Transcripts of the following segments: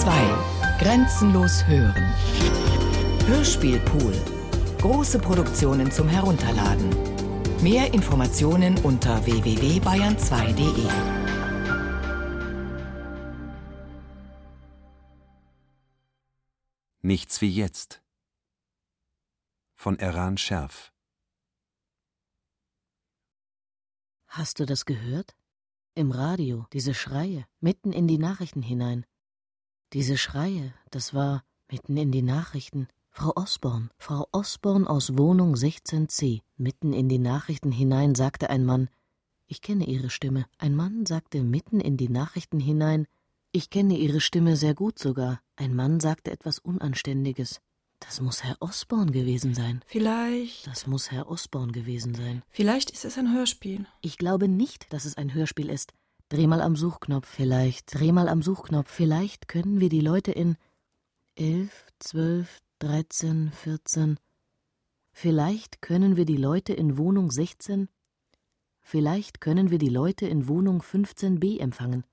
2. Grenzenlos hören. Hörspielpool. Große Produktionen zum Herunterladen. Mehr Informationen unter www.bayern2.de. Nichts wie jetzt. Von Eran Scherf. Hast du das gehört? Im Radio, diese Schreie, mitten in die Nachrichten hinein. Diese Schreie, das war mitten in die Nachrichten. Frau Osborn, Frau Osborn aus Wohnung 16c. Mitten in die Nachrichten hinein sagte ein Mann, ich kenne Ihre Stimme. Ein Mann sagte mitten in die Nachrichten hinein, ich kenne Ihre Stimme sehr gut sogar. Ein Mann sagte etwas Unanständiges. Das muss Herr Osborn gewesen sein. Vielleicht. Das muss Herr Osborn gewesen sein. Vielleicht ist es ein Hörspiel. Ich glaube nicht, dass es ein Hörspiel ist. Dreh mal am Suchknopf. Vielleicht. Dreh mal am Suchknopf. Vielleicht können wir die Leute in elf, zwölf, dreizehn, vierzehn. Vielleicht können wir die Leute in Wohnung 16. Vielleicht können wir die Leute in Wohnung 15b empfangen.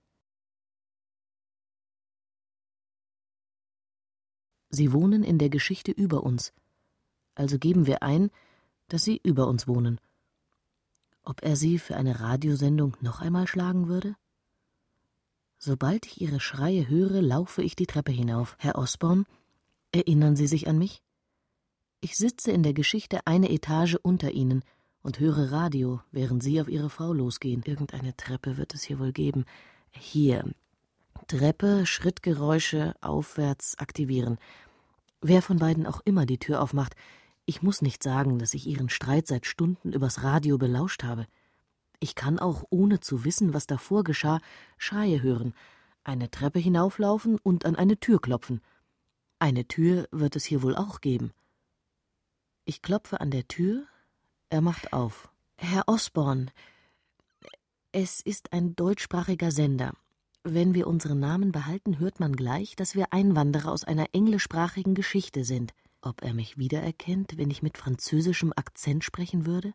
Sie wohnen in der Geschichte über uns. Also geben wir ein, dass sie über uns wohnen. Ob er sie für eine Radiosendung noch einmal schlagen würde? Sobald ich ihre Schreie höre, laufe ich die Treppe hinauf. Herr Osborn, erinnern Sie sich an mich? Ich sitze in der Geschichte eine Etage unter Ihnen und höre Radio, während Sie auf Ihre Frau losgehen. Irgendeine Treppe wird es hier wohl geben. Hier. Treppe, Schrittgeräusche, aufwärts aktivieren. Wer von beiden auch immer die Tür aufmacht, ich muss nicht sagen, dass ich ihren Streit seit Stunden übers Radio belauscht habe. Ich kann auch, ohne zu wissen, was davor geschah, Schreie hören, eine Treppe hinauflaufen und an eine Tür klopfen. Eine Tür wird es hier wohl auch geben. Ich klopfe an der Tür, er macht auf. Herr Osborn, es ist ein deutschsprachiger Sender. Wenn wir unseren Namen behalten, hört man gleich, dass wir Einwanderer aus einer englischsprachigen Geschichte sind. Ob er mich wiedererkennt, wenn ich mit französischem Akzent sprechen würde?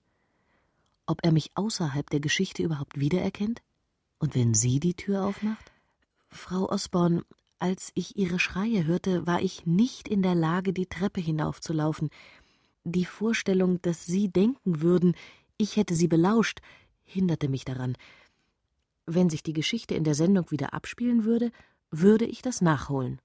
Ob er mich außerhalb der Geschichte überhaupt wiedererkennt? Und wenn sie die Tür aufmacht? Frau Osborn, als ich Ihre Schreie hörte, war ich nicht in der Lage, die Treppe hinaufzulaufen. Die Vorstellung, dass Sie denken würden, ich hätte Sie belauscht, hinderte mich daran. Wenn sich die Geschichte in der Sendung wieder abspielen würde, würde ich das nachholen.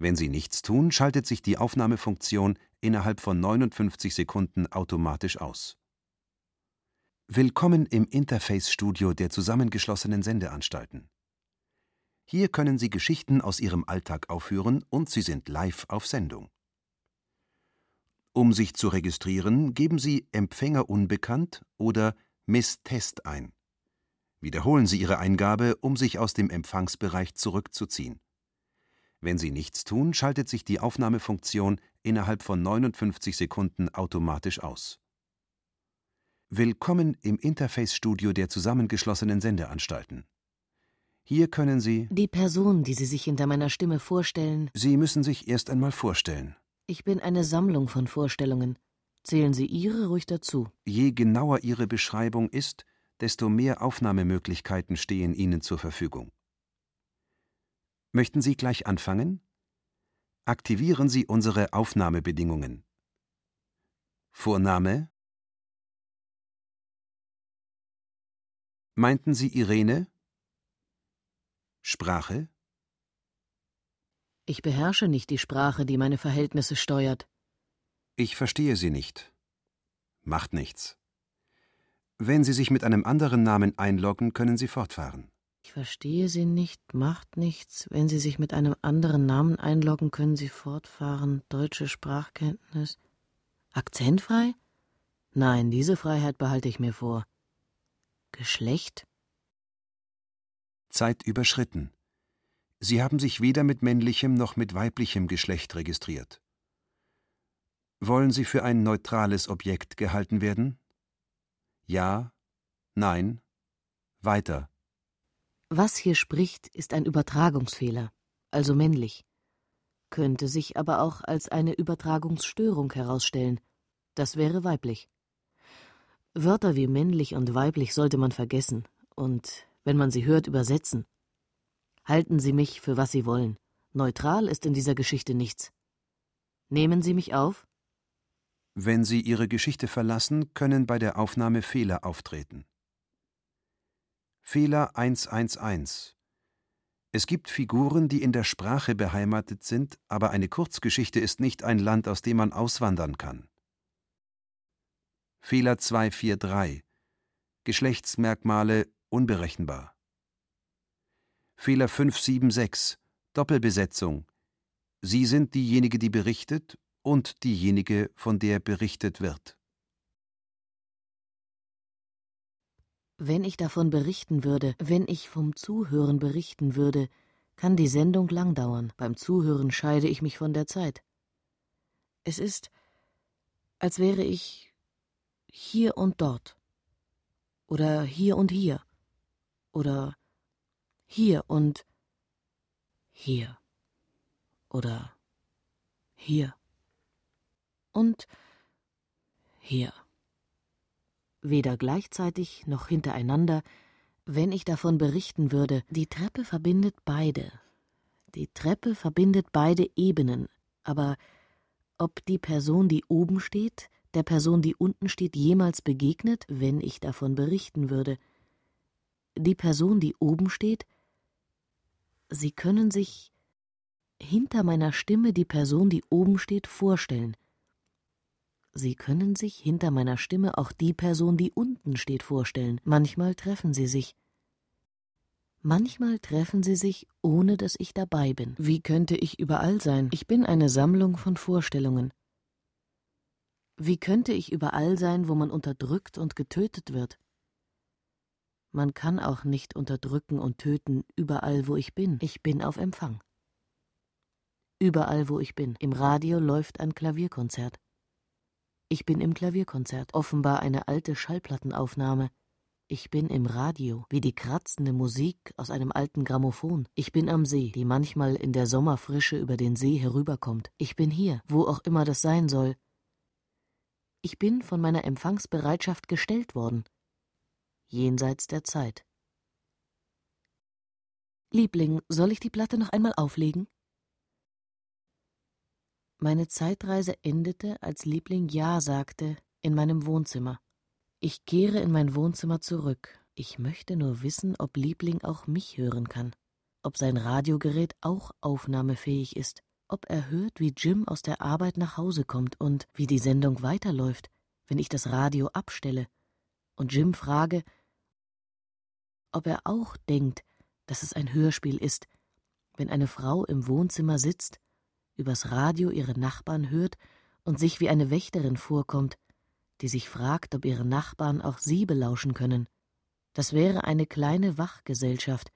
Wenn Sie nichts tun, schaltet sich die Aufnahmefunktion innerhalb von 59 Sekunden automatisch aus. Willkommen im Interface-Studio der zusammengeschlossenen Sendeanstalten. Hier können Sie Geschichten aus Ihrem Alltag aufführen und Sie sind live auf Sendung. Um sich zu registrieren, geben Sie Empfänger unbekannt oder Miss Test ein. Wiederholen Sie Ihre Eingabe, um sich aus dem Empfangsbereich zurückzuziehen. Wenn Sie nichts tun, schaltet sich die Aufnahmefunktion innerhalb von 59 Sekunden automatisch aus. Willkommen im Interface-Studio der zusammengeschlossenen Sendeanstalten. Hier können Sie Die Person, die Sie sich hinter meiner Stimme vorstellen. Sie müssen sich erst einmal vorstellen. Ich bin eine Sammlung von Vorstellungen. Zählen Sie Ihre ruhig dazu. Je genauer Ihre Beschreibung ist, desto mehr Aufnahmemöglichkeiten stehen Ihnen zur Verfügung. Möchten Sie gleich anfangen? Aktivieren Sie unsere Aufnahmebedingungen. Vorname? Meinten Sie Irene? Sprache? Ich beherrsche nicht die Sprache, die meine Verhältnisse steuert. Ich verstehe Sie nicht. Macht nichts. Wenn Sie sich mit einem anderen Namen einloggen, können Sie fortfahren. Ich verstehe Sie nicht, macht nichts. Wenn Sie sich mit einem anderen Namen einloggen, können Sie fortfahren. Deutsche Sprachkenntnis. Akzentfrei? Nein, diese Freiheit behalte ich mir vor. Geschlecht? Zeit überschritten. Sie haben sich weder mit männlichem noch mit weiblichem Geschlecht registriert. Wollen Sie für ein neutrales Objekt gehalten werden? Ja, nein, weiter. Was hier spricht, ist ein Übertragungsfehler, also männlich. Könnte sich aber auch als eine Übertragungsstörung herausstellen. Das wäre weiblich. Wörter wie männlich und weiblich sollte man vergessen und, wenn man sie hört, übersetzen. Halten Sie mich für was Sie wollen. Neutral ist in dieser Geschichte nichts. Nehmen Sie mich auf? Wenn Sie Ihre Geschichte verlassen, können bei der Aufnahme Fehler auftreten. Fehler 111 Es gibt Figuren, die in der Sprache beheimatet sind, aber eine Kurzgeschichte ist nicht ein Land, aus dem man auswandern kann. Fehler 243 Geschlechtsmerkmale unberechenbar. Fehler 576 Doppelbesetzung Sie sind diejenige, die berichtet und diejenige, von der berichtet wird. Wenn ich davon berichten würde, wenn ich vom Zuhören berichten würde, kann die Sendung lang dauern. Beim Zuhören scheide ich mich von der Zeit. Es ist, als wäre ich hier und dort. Oder hier und hier. Oder hier und hier. Oder hier und hier. Weder gleichzeitig noch hintereinander, wenn ich davon berichten würde, die Treppe verbindet beide. Die Treppe verbindet beide Ebenen, aber ob die Person, die oben steht, der Person, die unten steht, jemals begegnet, wenn ich davon berichten würde. Die Person, die oben steht, Sie können sich hinter meiner Stimme die Person, die oben steht, vorstellen – Sie können sich hinter meiner Stimme auch die Person, die unten steht, vorstellen. Manchmal treffen sie sich. Manchmal treffen sie sich, ohne dass ich dabei bin. Wie könnte ich überall sein? Ich bin eine Sammlung von Vorstellungen. Wie könnte ich überall sein, wo man unterdrückt und getötet wird? Man kann auch nicht unterdrücken und töten überall, wo ich bin. Ich bin auf Empfang. Überall, wo ich bin. Im Radio läuft ein Klavierkonzert. Ich bin im Klavierkonzert, offenbar eine alte Schallplattenaufnahme. Ich bin im Radio, wie die kratzende Musik aus einem alten Grammophon. Ich bin am See, die manchmal in der Sommerfrische über den See herüberkommt. Ich bin hier, wo auch immer das sein soll. Ich bin von meiner Empfangsbereitschaft gestellt worden. Jenseits der Zeit. Liebling, soll ich die Platte noch einmal auflegen? Meine Zeitreise endete, als Liebling Ja sagte, in meinem Wohnzimmer. Ich kehre in mein Wohnzimmer zurück. Ich möchte nur wissen, ob Liebling auch mich hören kann, ob sein Radiogerät auch aufnahmefähig ist, ob er hört, wie Jim aus der Arbeit nach Hause kommt und wie die Sendung weiterläuft, wenn ich das Radio abstelle und Jim frage, ob er auch denkt, dass es ein Hörspiel ist, wenn eine Frau im Wohnzimmer sitzt übers Radio ihre Nachbarn hört und sich wie eine Wächterin vorkommt, die sich fragt, ob ihre Nachbarn auch sie belauschen können. Das wäre eine kleine Wachgesellschaft,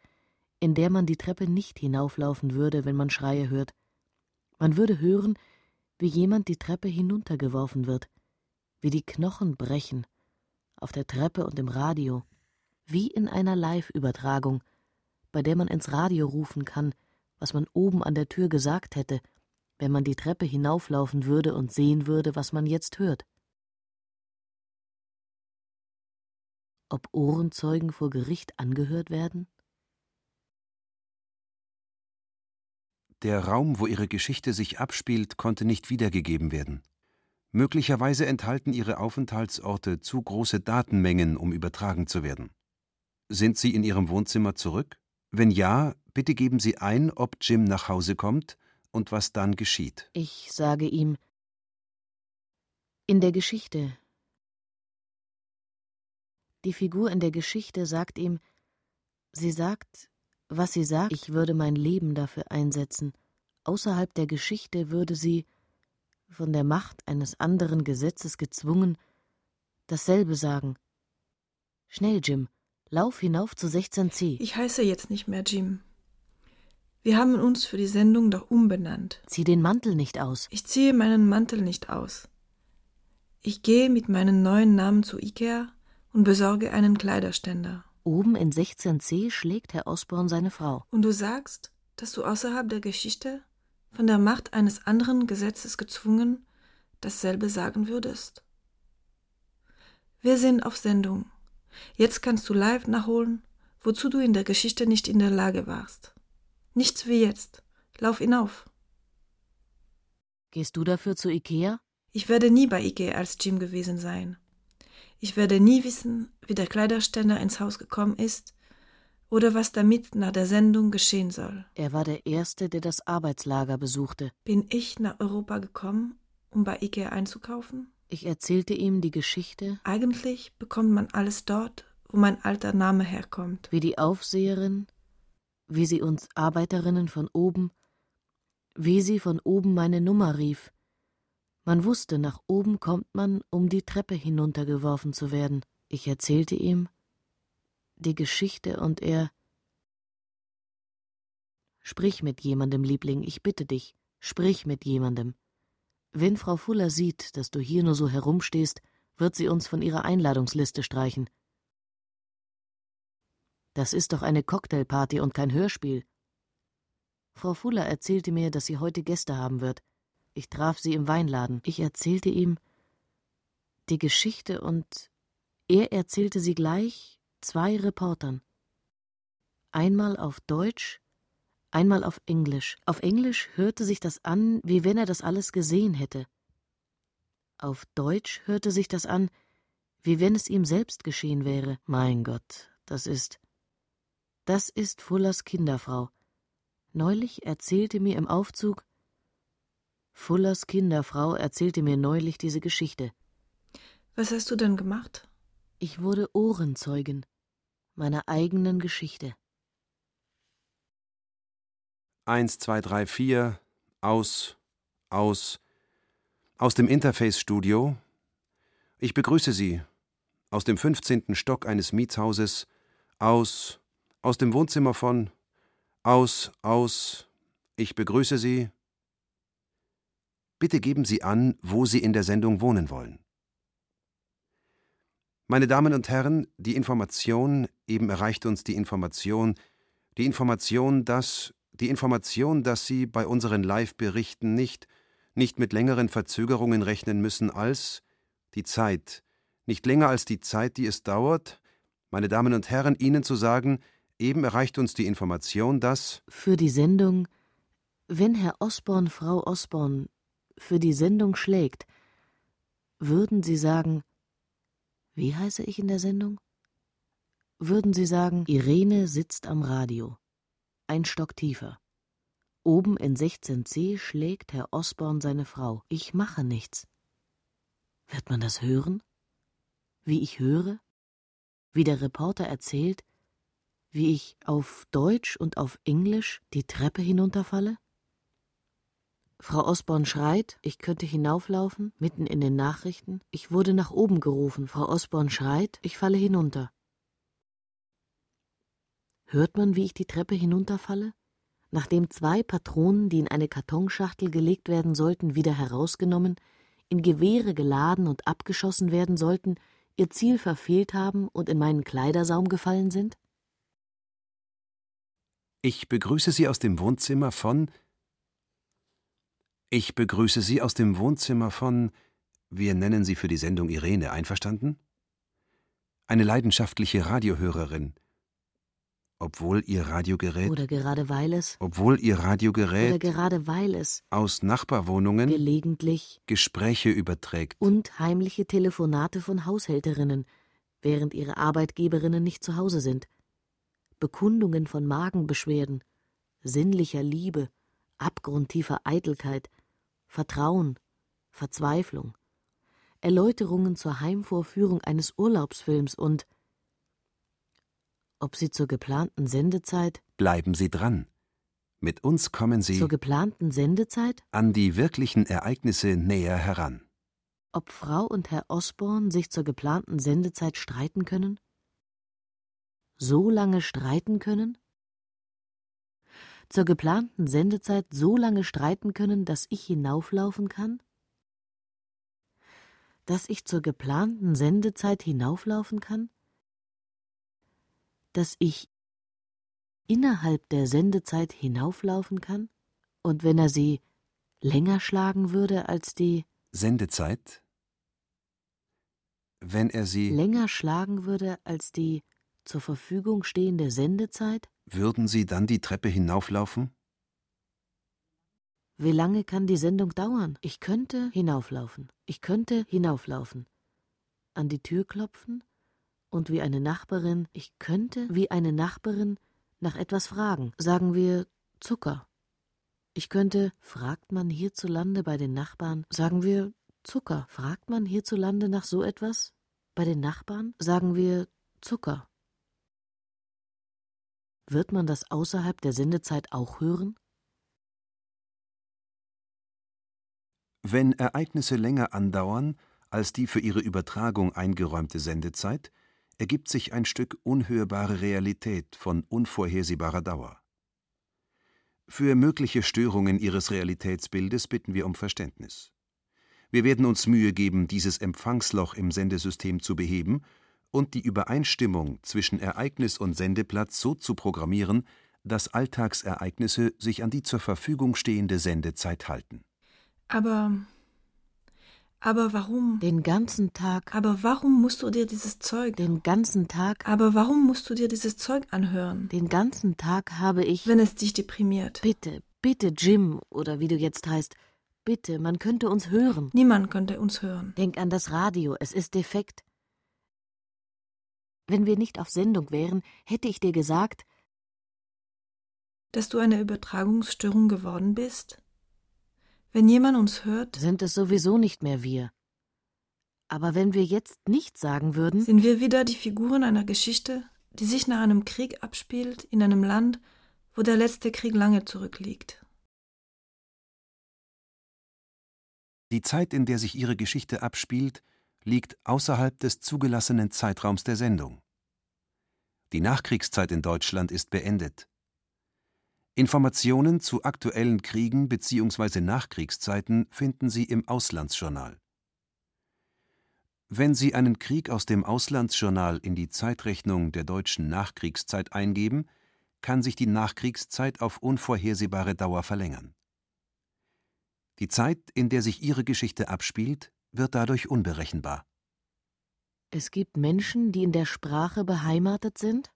in der man die Treppe nicht hinauflaufen würde, wenn man Schreie hört. Man würde hören, wie jemand die Treppe hinuntergeworfen wird, wie die Knochen brechen, auf der Treppe und im Radio, wie in einer Live-Übertragung, bei der man ins Radio rufen kann, was man oben an der Tür gesagt hätte, wenn man die Treppe hinauflaufen würde und sehen würde, was man jetzt hört. Ob Ohrenzeugen vor Gericht angehört werden? Der Raum, wo ihre Geschichte sich abspielt, konnte nicht wiedergegeben werden. Möglicherweise enthalten ihre Aufenthaltsorte zu große Datenmengen, um übertragen zu werden. Sind Sie in Ihrem Wohnzimmer zurück? Wenn ja, bitte geben Sie ein, ob Jim nach Hause kommt und was dann geschieht. Ich sage ihm In der Geschichte. Die Figur in der Geschichte sagt ihm, sie sagt, was sie sagt, ich würde mein Leben dafür einsetzen. Außerhalb der Geschichte würde sie, von der Macht eines anderen Gesetzes gezwungen, dasselbe sagen. Schnell, Jim, lauf hinauf zu 16c. Ich heiße jetzt nicht mehr Jim. Wir haben uns für die Sendung doch umbenannt. Zieh den Mantel nicht aus. Ich ziehe meinen Mantel nicht aus. Ich gehe mit meinem neuen Namen zu Ikea und besorge einen Kleiderständer. Oben in 16c schlägt Herr Osborn seine Frau. Und du sagst, dass du außerhalb der Geschichte, von der Macht eines anderen Gesetzes gezwungen, dasselbe sagen würdest. Wir sind auf Sendung. Jetzt kannst du live nachholen, wozu du in der Geschichte nicht in der Lage warst. Nichts wie jetzt. Lauf hinauf. Gehst du dafür zu Ikea? Ich werde nie bei Ikea als Jim gewesen sein. Ich werde nie wissen, wie der Kleiderständer ins Haus gekommen ist oder was damit nach der Sendung geschehen soll. Er war der Erste, der das Arbeitslager besuchte. Bin ich nach Europa gekommen, um bei Ikea einzukaufen? Ich erzählte ihm die Geschichte. Eigentlich bekommt man alles dort, wo mein alter Name herkommt. Wie die Aufseherin, wie sie uns Arbeiterinnen von oben, wie sie von oben meine Nummer rief. Man wusste, nach oben kommt man, um die Treppe hinuntergeworfen zu werden. Ich erzählte ihm die Geschichte und er Sprich mit jemandem, Liebling, ich bitte dich, sprich mit jemandem. Wenn Frau Fuller sieht, dass du hier nur so herumstehst, wird sie uns von ihrer Einladungsliste streichen. Das ist doch eine Cocktailparty und kein Hörspiel. Frau Fuller erzählte mir, dass sie heute Gäste haben wird. Ich traf sie im Weinladen. Ich erzählte ihm die Geschichte und er erzählte sie gleich zwei Reportern. Einmal auf Deutsch einmal auf Englisch. Auf Englisch hörte sich das an, wie wenn er das alles gesehen hätte. Auf Deutsch hörte sich das an, wie wenn es ihm selbst geschehen wäre. Mein Gott, das ist. Das ist Fullers Kinderfrau. Neulich erzählte mir im Aufzug. Fullers Kinderfrau erzählte mir neulich diese Geschichte. Was hast du denn gemacht? Ich wurde Ohrenzeugin meiner eigenen Geschichte. 1, 2, 3, 4, aus, aus, aus dem Interface-Studio. Ich begrüße Sie aus dem 15. Stock eines Mietshauses, aus, aus dem Wohnzimmer von, aus, aus, ich begrüße Sie. Bitte geben Sie an, wo Sie in der Sendung wohnen wollen. Meine Damen und Herren, die Information, eben erreicht uns die Information, die Information, dass die Information, dass Sie bei unseren Live-Berichten nicht, nicht mit längeren Verzögerungen rechnen müssen als die Zeit, nicht länger als die Zeit, die es dauert, meine Damen und Herren, Ihnen zu sagen, eben erreicht uns die Information, dass für die Sendung, wenn Herr Osborn Frau Osborn für die Sendung schlägt, würden Sie sagen, wie heiße ich in der Sendung? Würden Sie sagen, Irene sitzt am Radio ein Stock tiefer. Oben in 16c schlägt Herr Osborn seine Frau. Ich mache nichts. Wird man das hören? Wie ich höre? Wie der Reporter erzählt? Wie ich auf Deutsch und auf Englisch die Treppe hinunterfalle? Frau Osborn schreit, ich könnte hinauflaufen, mitten in den Nachrichten. Ich wurde nach oben gerufen. Frau Osborn schreit, ich falle hinunter. Hört man, wie ich die Treppe hinunterfalle? Nachdem zwei Patronen, die in eine Kartonschachtel gelegt werden sollten, wieder herausgenommen, in Gewehre geladen und abgeschossen werden sollten, ihr Ziel verfehlt haben und in meinen Kleidersaum gefallen sind? Ich begrüße Sie aus dem Wohnzimmer von Ich begrüße Sie aus dem Wohnzimmer von Wir nennen Sie für die Sendung Irene, einverstanden? Eine leidenschaftliche Radiohörerin, obwohl ihr Radiogerät oder gerade weil es obwohl ihr Radiogerät oder gerade weil es aus Nachbarwohnungen gelegentlich Gespräche überträgt. und heimliche Telefonate von Haushälterinnen, während ihre Arbeitgeberinnen nicht zu Hause sind, Bekundungen von Magenbeschwerden, sinnlicher Liebe, abgrundtiefer Eitelkeit, Vertrauen, Verzweiflung, Erläuterungen zur Heimvorführung eines Urlaubsfilms und ob Sie zur geplanten Sendezeit Bleiben Sie dran. Mit uns kommen Sie zur geplanten Sendezeit an die wirklichen Ereignisse näher heran. Ob Frau und Herr Osborn sich zur geplanten Sendezeit streiten können? So lange streiten können? Zur geplanten Sendezeit so lange streiten können, dass ich hinauflaufen kann? Dass ich zur geplanten Sendezeit hinauflaufen kann? dass ich innerhalb der Sendezeit hinauflaufen kann? Und wenn er sie länger schlagen würde als die Sendezeit? Wenn er sie länger schlagen würde als die zur Verfügung stehende Sendezeit? Würden Sie dann die Treppe hinauflaufen? Wie lange kann die Sendung dauern? Ich könnte hinauflaufen. Ich könnte hinauflaufen. An die Tür klopfen und wie eine Nachbarin, ich könnte wie eine Nachbarin nach etwas fragen. Sagen wir Zucker. Ich könnte, fragt man hierzulande bei den Nachbarn, sagen wir Zucker. Fragt man hierzulande nach so etwas? Bei den Nachbarn sagen wir Zucker. Wird man das außerhalb der Sendezeit auch hören? Wenn Ereignisse länger andauern als die für ihre Übertragung eingeräumte Sendezeit, ergibt sich ein Stück unhörbare Realität von unvorhersehbarer Dauer. Für mögliche Störungen Ihres Realitätsbildes bitten wir um Verständnis. Wir werden uns Mühe geben, dieses Empfangsloch im Sendesystem zu beheben und die Übereinstimmung zwischen Ereignis und Sendeplatz so zu programmieren, dass Alltagsereignisse sich an die zur Verfügung stehende Sendezeit halten. Aber. Aber warum? Den ganzen Tag. Aber warum musst du dir dieses Zeug. Den ganzen Tag. Aber warum musst du dir dieses Zeug anhören? Den ganzen Tag habe ich. Wenn es dich deprimiert. Bitte, bitte, Jim, oder wie du jetzt heißt. Bitte, man könnte uns hören. Niemand könnte uns hören. Denk an das Radio, es ist defekt. Wenn wir nicht auf Sendung wären, hätte ich dir gesagt, dass du eine Übertragungsstörung geworden bist? Wenn jemand uns hört, sind es sowieso nicht mehr wir. Aber wenn wir jetzt nichts sagen würden, sind wir wieder die Figuren einer Geschichte, die sich nach einem Krieg abspielt in einem Land, wo der letzte Krieg lange zurückliegt. Die Zeit, in der sich Ihre Geschichte abspielt, liegt außerhalb des zugelassenen Zeitraums der Sendung. Die Nachkriegszeit in Deutschland ist beendet. Informationen zu aktuellen Kriegen bzw. Nachkriegszeiten finden Sie im Auslandsjournal. Wenn Sie einen Krieg aus dem Auslandsjournal in die Zeitrechnung der deutschen Nachkriegszeit eingeben, kann sich die Nachkriegszeit auf unvorhersehbare Dauer verlängern. Die Zeit, in der sich Ihre Geschichte abspielt, wird dadurch unberechenbar. Es gibt Menschen, die in der Sprache beheimatet sind?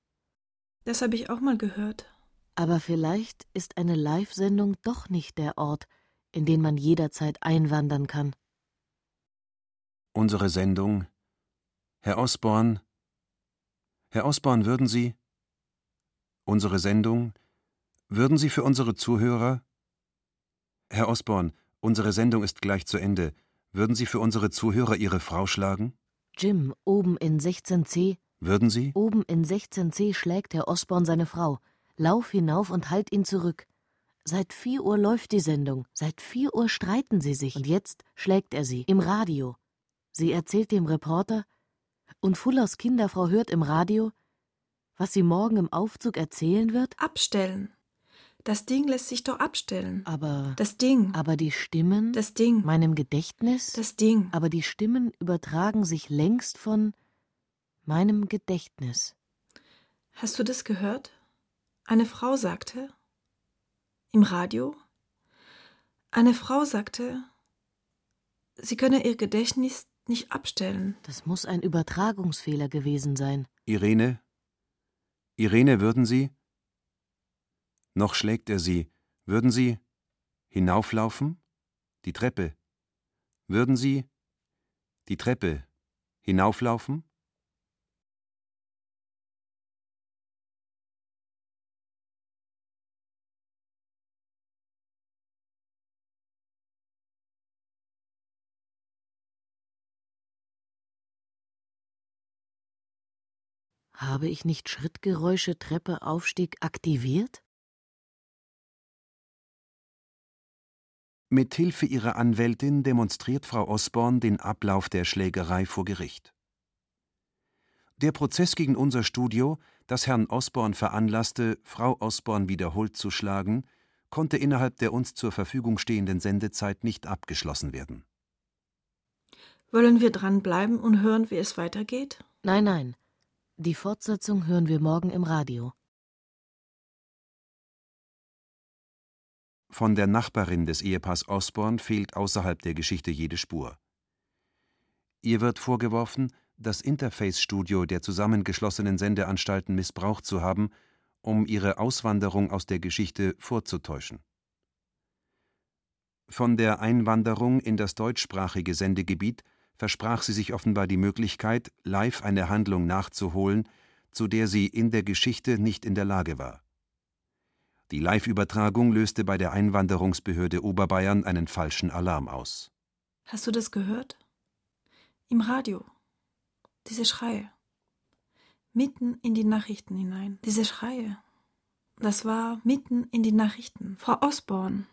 Das habe ich auch mal gehört. Aber vielleicht ist eine Live-Sendung doch nicht der Ort, in den man jederzeit einwandern kann. Unsere Sendung. Herr Osborn. Herr Osborn, würden Sie. Unsere Sendung. Würden Sie für unsere Zuhörer. Herr Osborn, unsere Sendung ist gleich zu Ende. Würden Sie für unsere Zuhörer Ihre Frau schlagen? Jim, oben in 16c. Würden Sie? Oben in 16c schlägt Herr Osborn seine Frau. Lauf hinauf und halt ihn zurück. Seit vier Uhr läuft die Sendung, seit vier Uhr streiten sie sich, und jetzt schlägt er sie im Radio. Sie erzählt dem Reporter, und Fullers Kinderfrau hört im Radio, was sie morgen im Aufzug erzählen wird? Abstellen. Das Ding lässt sich doch abstellen. Aber. Das Ding. Aber die Stimmen. Das Ding. Meinem Gedächtnis. Das Ding. Aber die Stimmen übertragen sich längst von meinem Gedächtnis. Hast du das gehört? Eine Frau sagte im Radio, eine Frau sagte, sie könne ihr Gedächtnis nicht abstellen. Das muss ein Übertragungsfehler gewesen sein. Irene? Irene, würden Sie? Noch schlägt er sie. Würden Sie hinauflaufen? Die Treppe. Würden Sie die Treppe hinauflaufen? Habe ich nicht Schrittgeräusche Treppe Aufstieg aktiviert? Mit Hilfe ihrer Anwältin demonstriert Frau Osborn den Ablauf der Schlägerei vor Gericht. Der Prozess gegen unser Studio, das Herrn Osborn veranlasste, Frau Osborn wiederholt zu schlagen, konnte innerhalb der uns zur Verfügung stehenden Sendezeit nicht abgeschlossen werden. Wollen wir dranbleiben und hören, wie es weitergeht? Nein, nein. Die Fortsetzung hören wir morgen im Radio. Von der Nachbarin des Ehepaars Osborn fehlt außerhalb der Geschichte jede Spur. Ihr wird vorgeworfen, das Interface-Studio der zusammengeschlossenen Sendeanstalten missbraucht zu haben um ihre Auswanderung aus der Geschichte vorzutäuschen. Von der Einwanderung in das deutschsprachige Sendegebiet versprach sie sich offenbar die Möglichkeit, live eine Handlung nachzuholen, zu der sie in der Geschichte nicht in der Lage war. Die Live-Übertragung löste bei der Einwanderungsbehörde Oberbayern einen falschen Alarm aus. Hast du das gehört? Im Radio. Diese Schreie. Mitten in die Nachrichten hinein. Diese Schreie. Das war mitten in die Nachrichten. Frau Osborn.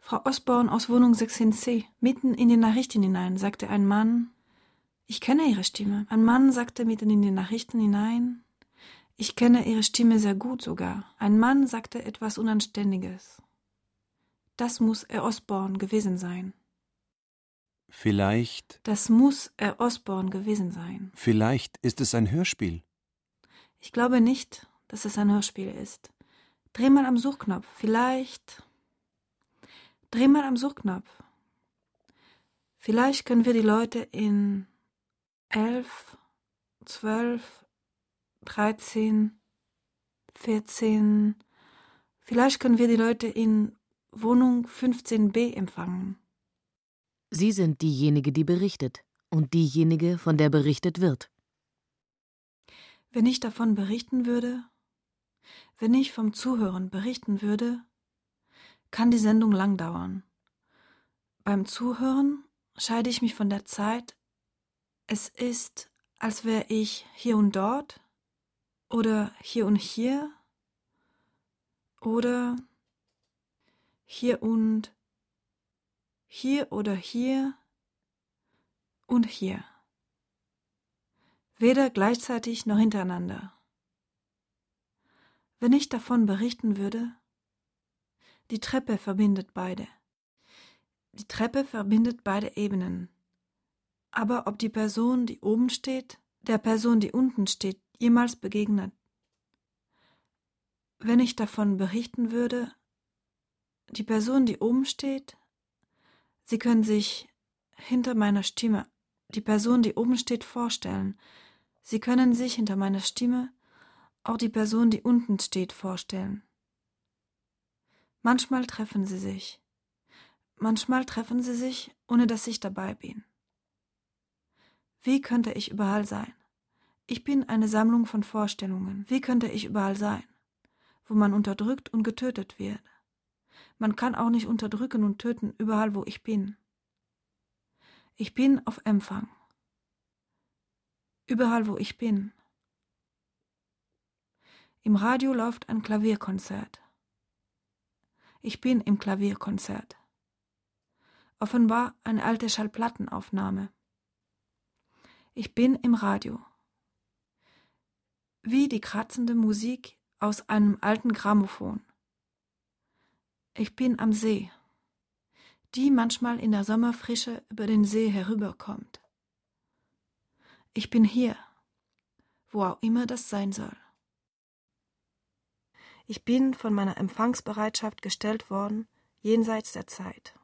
Frau Osborn aus Wohnung 16c. Mitten in die Nachrichten hinein, sagte ein Mann. Ich kenne Ihre Stimme. Ein Mann sagte mitten in die Nachrichten hinein. Ich kenne Ihre Stimme sehr gut sogar. Ein Mann sagte etwas Unanständiges. Das muss Herr Osborn gewesen sein. Vielleicht. Das muss Herr Osborn gewesen sein. Vielleicht ist es ein Hörspiel. Ich glaube nicht, dass es ein Hörspiel ist. Dreh mal am Suchknopf. Vielleicht. Dreh mal am Suchknopf. Vielleicht können wir die Leute in elf, zwölf, dreizehn, vierzehn. Vielleicht können wir die Leute in Wohnung 15b empfangen. Sie sind diejenige, die berichtet und diejenige, von der berichtet wird. Wenn ich davon berichten würde, wenn ich vom Zuhören berichten würde, kann die Sendung lang dauern. Beim Zuhören scheide ich mich von der Zeit. Es ist, als wäre ich hier und dort oder hier und hier oder hier und hier oder hier und hier. Weder gleichzeitig noch hintereinander. Wenn ich davon berichten würde, die Treppe verbindet beide. Die Treppe verbindet beide Ebenen. Aber ob die Person, die oben steht, der Person, die unten steht, jemals begegnet. Wenn ich davon berichten würde, die Person, die oben steht, Sie können sich hinter meiner Stimme die Person, die oben steht, vorstellen. Sie können sich hinter meiner Stimme auch die Person, die unten steht, vorstellen. Manchmal treffen sie sich. Manchmal treffen sie sich, ohne dass ich dabei bin. Wie könnte ich überall sein? Ich bin eine Sammlung von Vorstellungen. Wie könnte ich überall sein, wo man unterdrückt und getötet wird? Man kann auch nicht unterdrücken und töten überall, wo ich bin. Ich bin auf Empfang. Überall, wo ich bin. Im Radio läuft ein Klavierkonzert. Ich bin im Klavierkonzert. Offenbar eine alte Schallplattenaufnahme. Ich bin im Radio. Wie die kratzende Musik aus einem alten Grammophon. Ich bin am See, die manchmal in der Sommerfrische über den See herüberkommt. Ich bin hier, wo auch immer das sein soll. Ich bin von meiner Empfangsbereitschaft gestellt worden, jenseits der Zeit.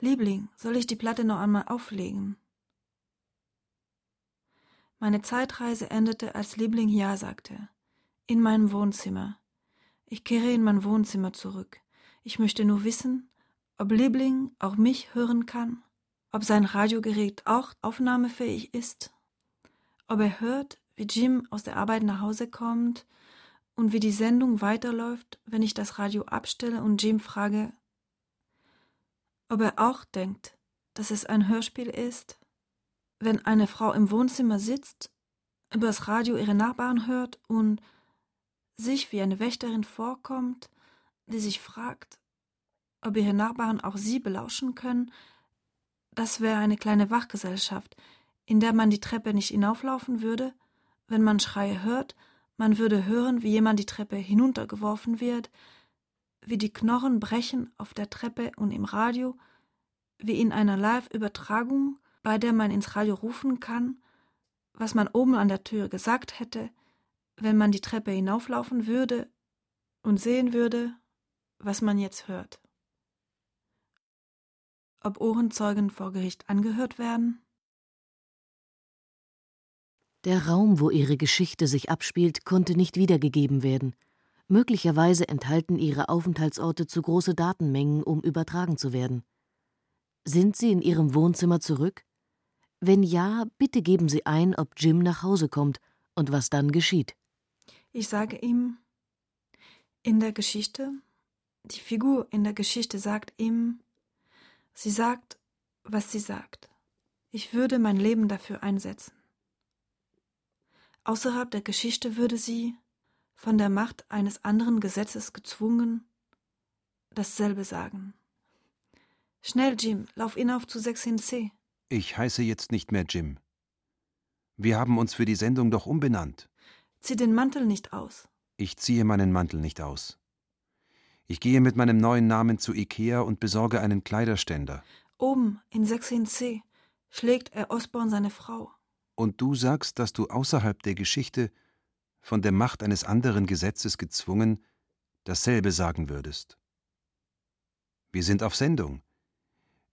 Liebling, soll ich die Platte noch einmal auflegen? Meine Zeitreise endete, als Liebling Ja sagte, in meinem Wohnzimmer, ich kehre in mein Wohnzimmer zurück. Ich möchte nur wissen, ob Liebling auch mich hören kann, ob sein Radiogerät auch aufnahmefähig ist, ob er hört, wie Jim aus der Arbeit nach Hause kommt und wie die Sendung weiterläuft, wenn ich das Radio abstelle und Jim frage, ob er auch denkt, dass es ein Hörspiel ist, wenn eine Frau im Wohnzimmer sitzt, übers Radio ihre Nachbarn hört und sich wie eine Wächterin vorkommt, die sich fragt, ob ihre Nachbarn auch sie belauschen können, das wäre eine kleine Wachgesellschaft, in der man die Treppe nicht hinauflaufen würde, wenn man Schreie hört, man würde hören, wie jemand die Treppe hinuntergeworfen wird, wie die Knochen brechen auf der Treppe und im Radio, wie in einer Live-Übertragung, bei der man ins Radio rufen kann, was man oben an der Tür gesagt hätte, wenn man die Treppe hinauflaufen würde und sehen würde, was man jetzt hört. Ob Ohrenzeugen vor Gericht angehört werden? Der Raum, wo ihre Geschichte sich abspielt, konnte nicht wiedergegeben werden. Möglicherweise enthalten ihre Aufenthaltsorte zu große Datenmengen, um übertragen zu werden. Sind Sie in Ihrem Wohnzimmer zurück? Wenn ja, bitte geben Sie ein, ob Jim nach Hause kommt und was dann geschieht. Ich sage ihm, in der Geschichte, die Figur in der Geschichte sagt ihm, sie sagt, was sie sagt. Ich würde mein Leben dafür einsetzen. Außerhalb der Geschichte würde sie, von der Macht eines anderen Gesetzes gezwungen, dasselbe sagen. Schnell, Jim, lauf hinauf zu 16c. Ich heiße jetzt nicht mehr Jim. Wir haben uns für die Sendung doch umbenannt. Zieh den Mantel nicht aus. Ich ziehe meinen Mantel nicht aus. Ich gehe mit meinem neuen Namen zu Ikea und besorge einen Kleiderständer. Oben in 16c schlägt er Osborn seine Frau. Und du sagst, dass du außerhalb der Geschichte von der Macht eines anderen Gesetzes gezwungen, dasselbe sagen würdest. Wir sind auf Sendung.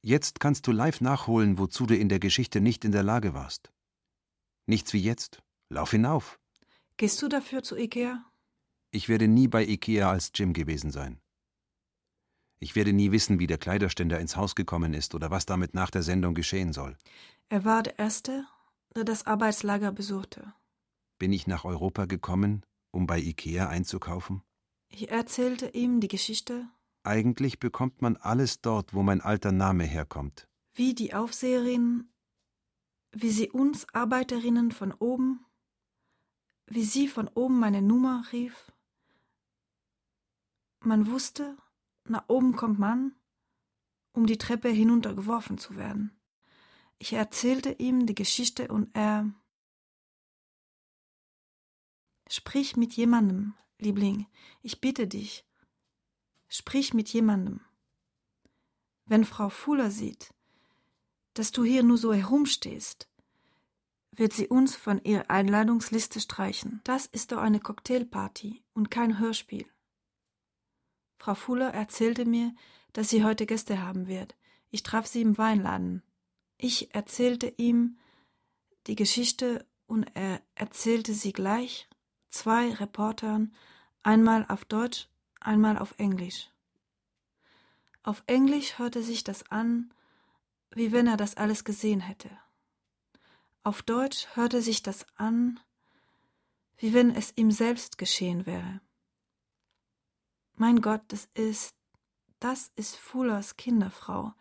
Jetzt kannst du live nachholen, wozu du in der Geschichte nicht in der Lage warst. Nichts wie jetzt. Lauf hinauf. Gehst du dafür zu Ikea? Ich werde nie bei Ikea als Jim gewesen sein. Ich werde nie wissen, wie der Kleiderständer ins Haus gekommen ist oder was damit nach der Sendung geschehen soll. Er war der Erste, der das Arbeitslager besuchte. Bin ich nach Europa gekommen, um bei Ikea einzukaufen? Ich erzählte ihm die Geschichte. Eigentlich bekommt man alles dort, wo mein alter Name herkommt. Wie die Aufseherin, wie sie uns Arbeiterinnen von oben, wie sie von oben meine Nummer rief. Man wusste, nach oben kommt man, um die Treppe hinuntergeworfen zu werden. Ich erzählte ihm die Geschichte und er Sprich mit jemandem, Liebling, ich bitte dich. Sprich mit jemandem. Wenn Frau Fuller sieht, dass du hier nur so herumstehst, wird sie uns von ihrer Einladungsliste streichen. Das ist doch eine Cocktailparty und kein Hörspiel. Frau Fuller erzählte mir, dass sie heute Gäste haben wird. Ich traf sie im Weinladen. Ich erzählte ihm die Geschichte und er erzählte sie gleich zwei Reportern, einmal auf Deutsch, einmal auf Englisch. Auf Englisch hörte sich das an, wie wenn er das alles gesehen hätte. Auf Deutsch hörte sich das an, wie wenn es ihm selbst geschehen wäre. Mein Gott, das ist, das ist Fullers Kinderfrau.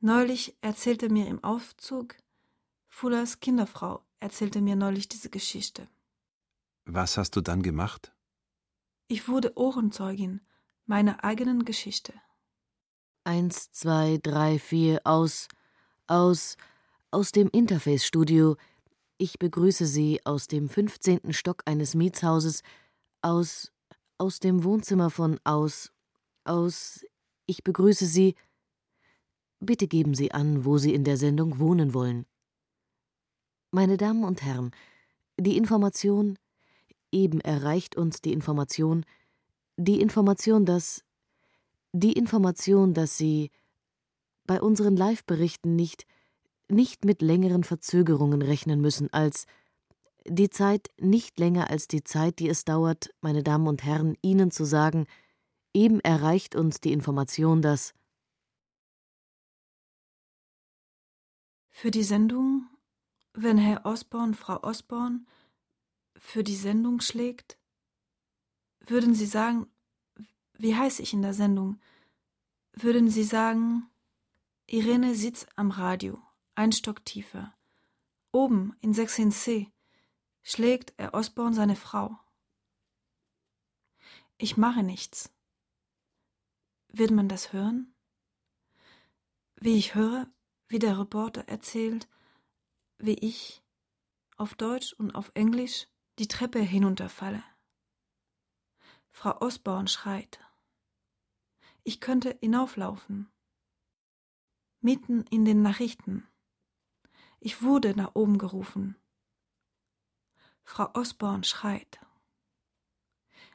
Neulich erzählte mir im Aufzug, Fullers Kinderfrau erzählte mir neulich diese Geschichte. Was hast du dann gemacht? Ich wurde Ohrenzeugin meiner eigenen Geschichte. Eins, zwei, drei, vier, aus, aus, aus dem Interface-Studio. Ich begrüße Sie aus dem 15. Stock eines Mietshauses, aus, aus dem Wohnzimmer von aus, aus, ich begrüße Sie. Bitte geben Sie an, wo Sie in der Sendung wohnen wollen. Meine Damen und Herren, die Information, eben erreicht uns die Information, die Information, dass die Information, dass Sie bei unseren Live-Berichten nicht nicht mit längeren Verzögerungen rechnen müssen als die Zeit nicht länger als die Zeit, die es dauert, meine Damen und Herren, Ihnen zu sagen, eben erreicht uns die Information, dass Für die Sendung, wenn Herr Osborn Frau Osborn für die Sendung schlägt? Würden Sie sagen, wie heiße ich in der Sendung? Würden Sie sagen, Irene sitzt am Radio, ein Stock tiefer. Oben in 16c schlägt er Osborn seine Frau. Ich mache nichts. Wird man das hören? Wie ich höre, wie der Reporter erzählt, wie ich auf Deutsch und auf Englisch die Treppe hinunterfalle. Frau Osborn schreit. Ich könnte hinauflaufen. Mitten in den Nachrichten. Ich wurde nach oben gerufen. Frau Osborn schreit.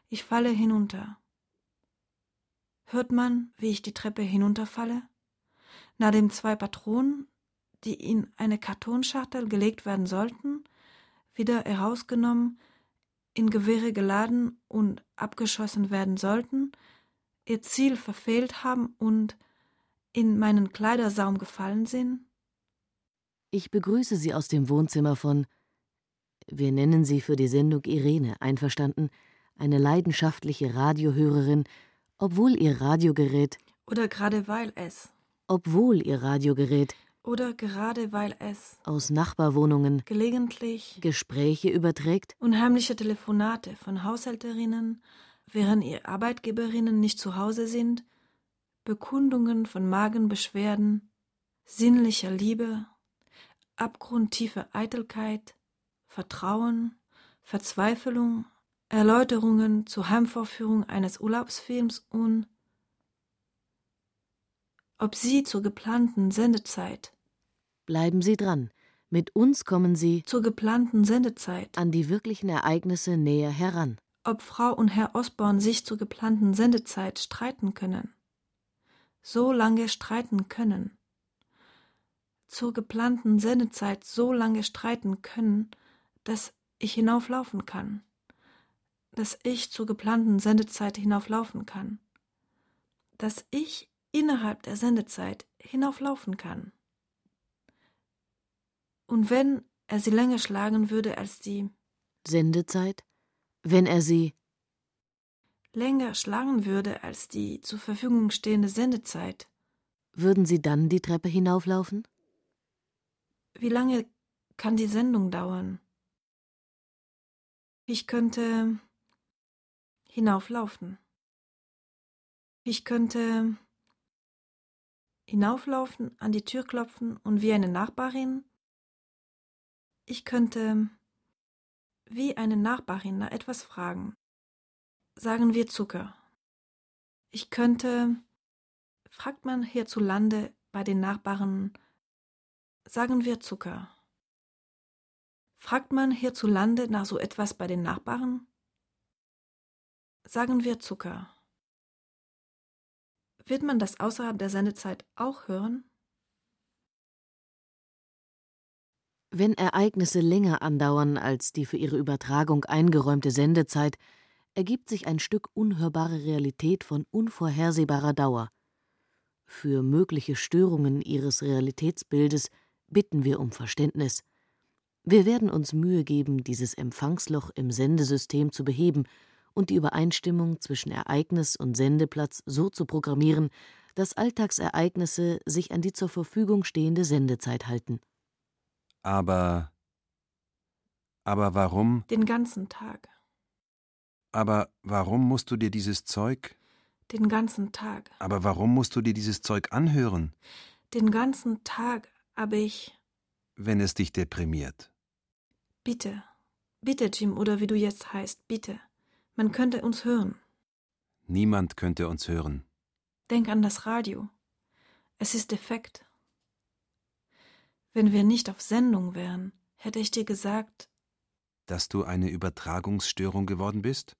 Ich falle hinunter. Hört man, wie ich die Treppe hinunterfalle? Nachdem zwei Patronen, die in eine Kartonschachtel gelegt werden sollten, wieder herausgenommen, in Gewehre geladen und abgeschossen werden sollten, ihr Ziel verfehlt haben und in meinen Kleidersaum gefallen sind? Ich begrüße Sie aus dem Wohnzimmer von wir nennen sie für die Sendung Irene, einverstanden, eine leidenschaftliche Radiohörerin, obwohl ihr Radiogerät oder gerade weil es obwohl ihr Radiogerät oder gerade weil es aus Nachbarwohnungen gelegentlich Gespräche überträgt, unheimliche Telefonate von Haushälterinnen, während ihr Arbeitgeberinnen nicht zu Hause sind, Bekundungen von Magenbeschwerden, sinnlicher Liebe, abgrundtiefe Eitelkeit, Vertrauen, Verzweiflung, Erläuterungen zur Heimvorführung eines Urlaubsfilms und ob Sie zur geplanten Sendezeit. Bleiben Sie dran. Mit uns kommen Sie zur geplanten Sendezeit an die wirklichen Ereignisse näher heran. Ob Frau und Herr Osborn sich zur geplanten Sendezeit streiten können. So lange streiten können. Zur geplanten Sendezeit so lange streiten können, dass ich hinauflaufen kann. Dass ich zur geplanten Sendezeit hinauflaufen kann. Dass ich innerhalb der Sendezeit hinauflaufen kann. Und wenn er sie länger schlagen würde als die Sendezeit, wenn er sie länger schlagen würde als die zur Verfügung stehende Sendezeit, würden Sie dann die Treppe hinauflaufen? Wie lange kann die Sendung dauern? Ich könnte hinauflaufen. Ich könnte hinauflaufen, an die Tür klopfen und wie eine Nachbarin. Ich könnte wie eine Nachbarin nach etwas fragen. Sagen wir Zucker. Ich könnte, fragt man hierzulande bei den Nachbarn, sagen wir Zucker. Fragt man hierzulande nach so etwas bei den Nachbarn? Sagen wir Zucker. Wird man das außerhalb der Sendezeit auch hören? Wenn Ereignisse länger andauern als die für ihre Übertragung eingeräumte Sendezeit, ergibt sich ein Stück unhörbare Realität von unvorhersehbarer Dauer. Für mögliche Störungen ihres Realitätsbildes bitten wir um Verständnis. Wir werden uns Mühe geben, dieses Empfangsloch im Sendesystem zu beheben und die Übereinstimmung zwischen Ereignis und Sendeplatz so zu programmieren, dass Alltagsereignisse sich an die zur Verfügung stehende Sendezeit halten. Aber. Aber warum? Den ganzen Tag. Aber warum musst du dir dieses Zeug? Den ganzen Tag. Aber warum musst du dir dieses Zeug anhören? Den ganzen Tag, aber ich. Wenn es dich deprimiert. Bitte. Bitte, Jim, oder wie du jetzt heißt, bitte. Man könnte uns hören. Niemand könnte uns hören. Denk an das Radio. Es ist defekt. Wenn wir nicht auf Sendung wären, hätte ich dir gesagt, dass du eine Übertragungsstörung geworden bist?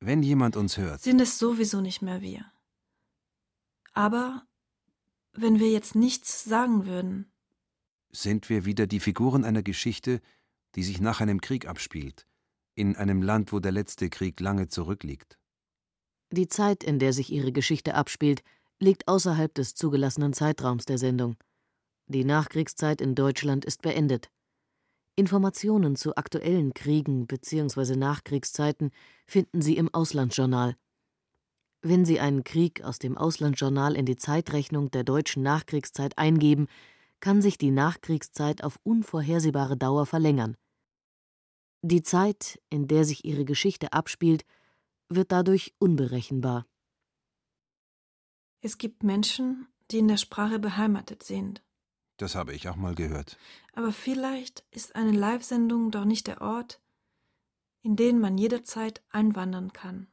Wenn jemand uns hört, sind es sowieso nicht mehr wir. Aber wenn wir jetzt nichts sagen würden, sind wir wieder die Figuren einer Geschichte, die sich nach einem Krieg abspielt, in einem Land, wo der letzte Krieg lange zurückliegt. Die Zeit, in der sich ihre Geschichte abspielt, liegt außerhalb des zugelassenen Zeitraums der Sendung. Die Nachkriegszeit in Deutschland ist beendet. Informationen zu aktuellen Kriegen bzw. Nachkriegszeiten finden Sie im Auslandsjournal. Wenn Sie einen Krieg aus dem Auslandsjournal in die Zeitrechnung der deutschen Nachkriegszeit eingeben, kann sich die Nachkriegszeit auf unvorhersehbare Dauer verlängern. Die Zeit, in der sich ihre Geschichte abspielt, wird dadurch unberechenbar. Es gibt Menschen, die in der Sprache beheimatet sind. Das habe ich auch mal gehört. Aber vielleicht ist eine Live-Sendung doch nicht der Ort, in den man jederzeit einwandern kann.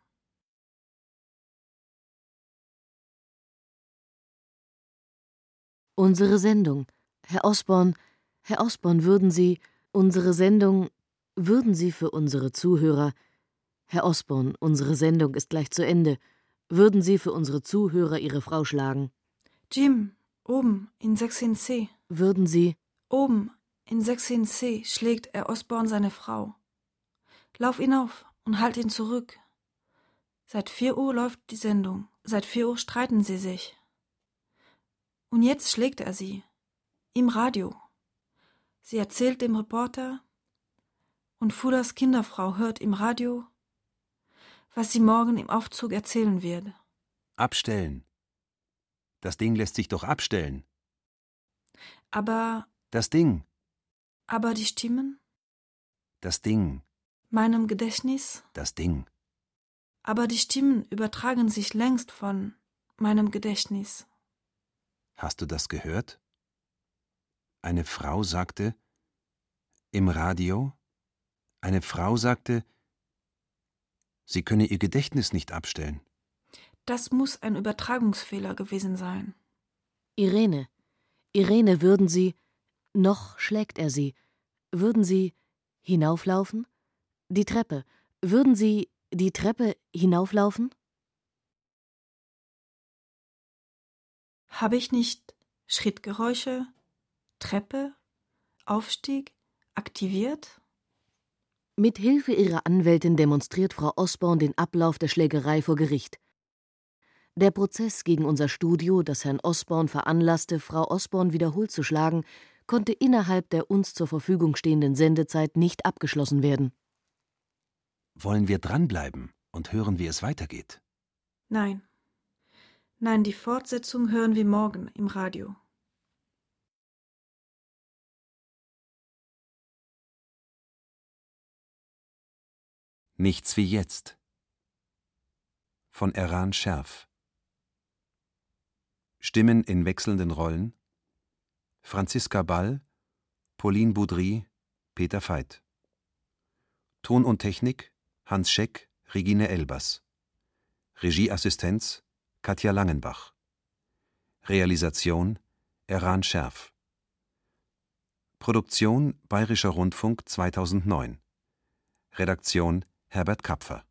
Unsere Sendung. Herr Osborn, Herr Osborn, würden Sie unsere Sendung würden Sie für unsere Zuhörer, Herr Osborn, unsere Sendung ist gleich zu Ende, würden Sie für unsere Zuhörer Ihre Frau schlagen? Jim, oben in 16c. Würden Sie oben In 16c schlägt er Osborne seine Frau. Lauf ihn auf und halt ihn zurück. Seit vier Uhr läuft die Sendung. Seit vier Uhr streiten sie sich. Und jetzt schlägt er sie. Im Radio. Sie erzählt dem Reporter, und Fudas Kinderfrau hört im Radio, was sie morgen im Aufzug erzählen wird. Abstellen. Das Ding lässt sich doch abstellen. Aber. Das Ding. Aber die Stimmen? Das Ding. Meinem Gedächtnis? Das Ding. Aber die Stimmen übertragen sich längst von meinem Gedächtnis. Hast du das gehört? Eine Frau sagte im Radio, eine Frau sagte, sie könne ihr Gedächtnis nicht abstellen. Das muss ein Übertragungsfehler gewesen sein. Irene, Irene, würden Sie, noch schlägt er sie, würden Sie hinauflaufen? Die Treppe, würden Sie die Treppe hinauflaufen? Habe ich nicht Schrittgeräusche, Treppe, Aufstieg aktiviert? Mit Hilfe ihrer Anwältin demonstriert Frau Osborn den Ablauf der Schlägerei vor Gericht. Der Prozess gegen unser Studio, das Herrn Osborn veranlasste, Frau Osborn wiederholt zu schlagen, konnte innerhalb der uns zur Verfügung stehenden Sendezeit nicht abgeschlossen werden. Wollen wir dranbleiben und hören, wie es weitergeht? Nein. Nein, die Fortsetzung hören wir morgen im Radio. Nichts wie jetzt. Von Eran Scherf. Stimmen in wechselnden Rollen: Franziska Ball, Pauline Boudry, Peter Veit. Ton und Technik: Hans Scheck, Regine Elbers. Regieassistenz: Katja Langenbach. Realisation: Eran Scherf. Produktion Bayerischer Rundfunk 2009. Redaktion Herbert Kapfer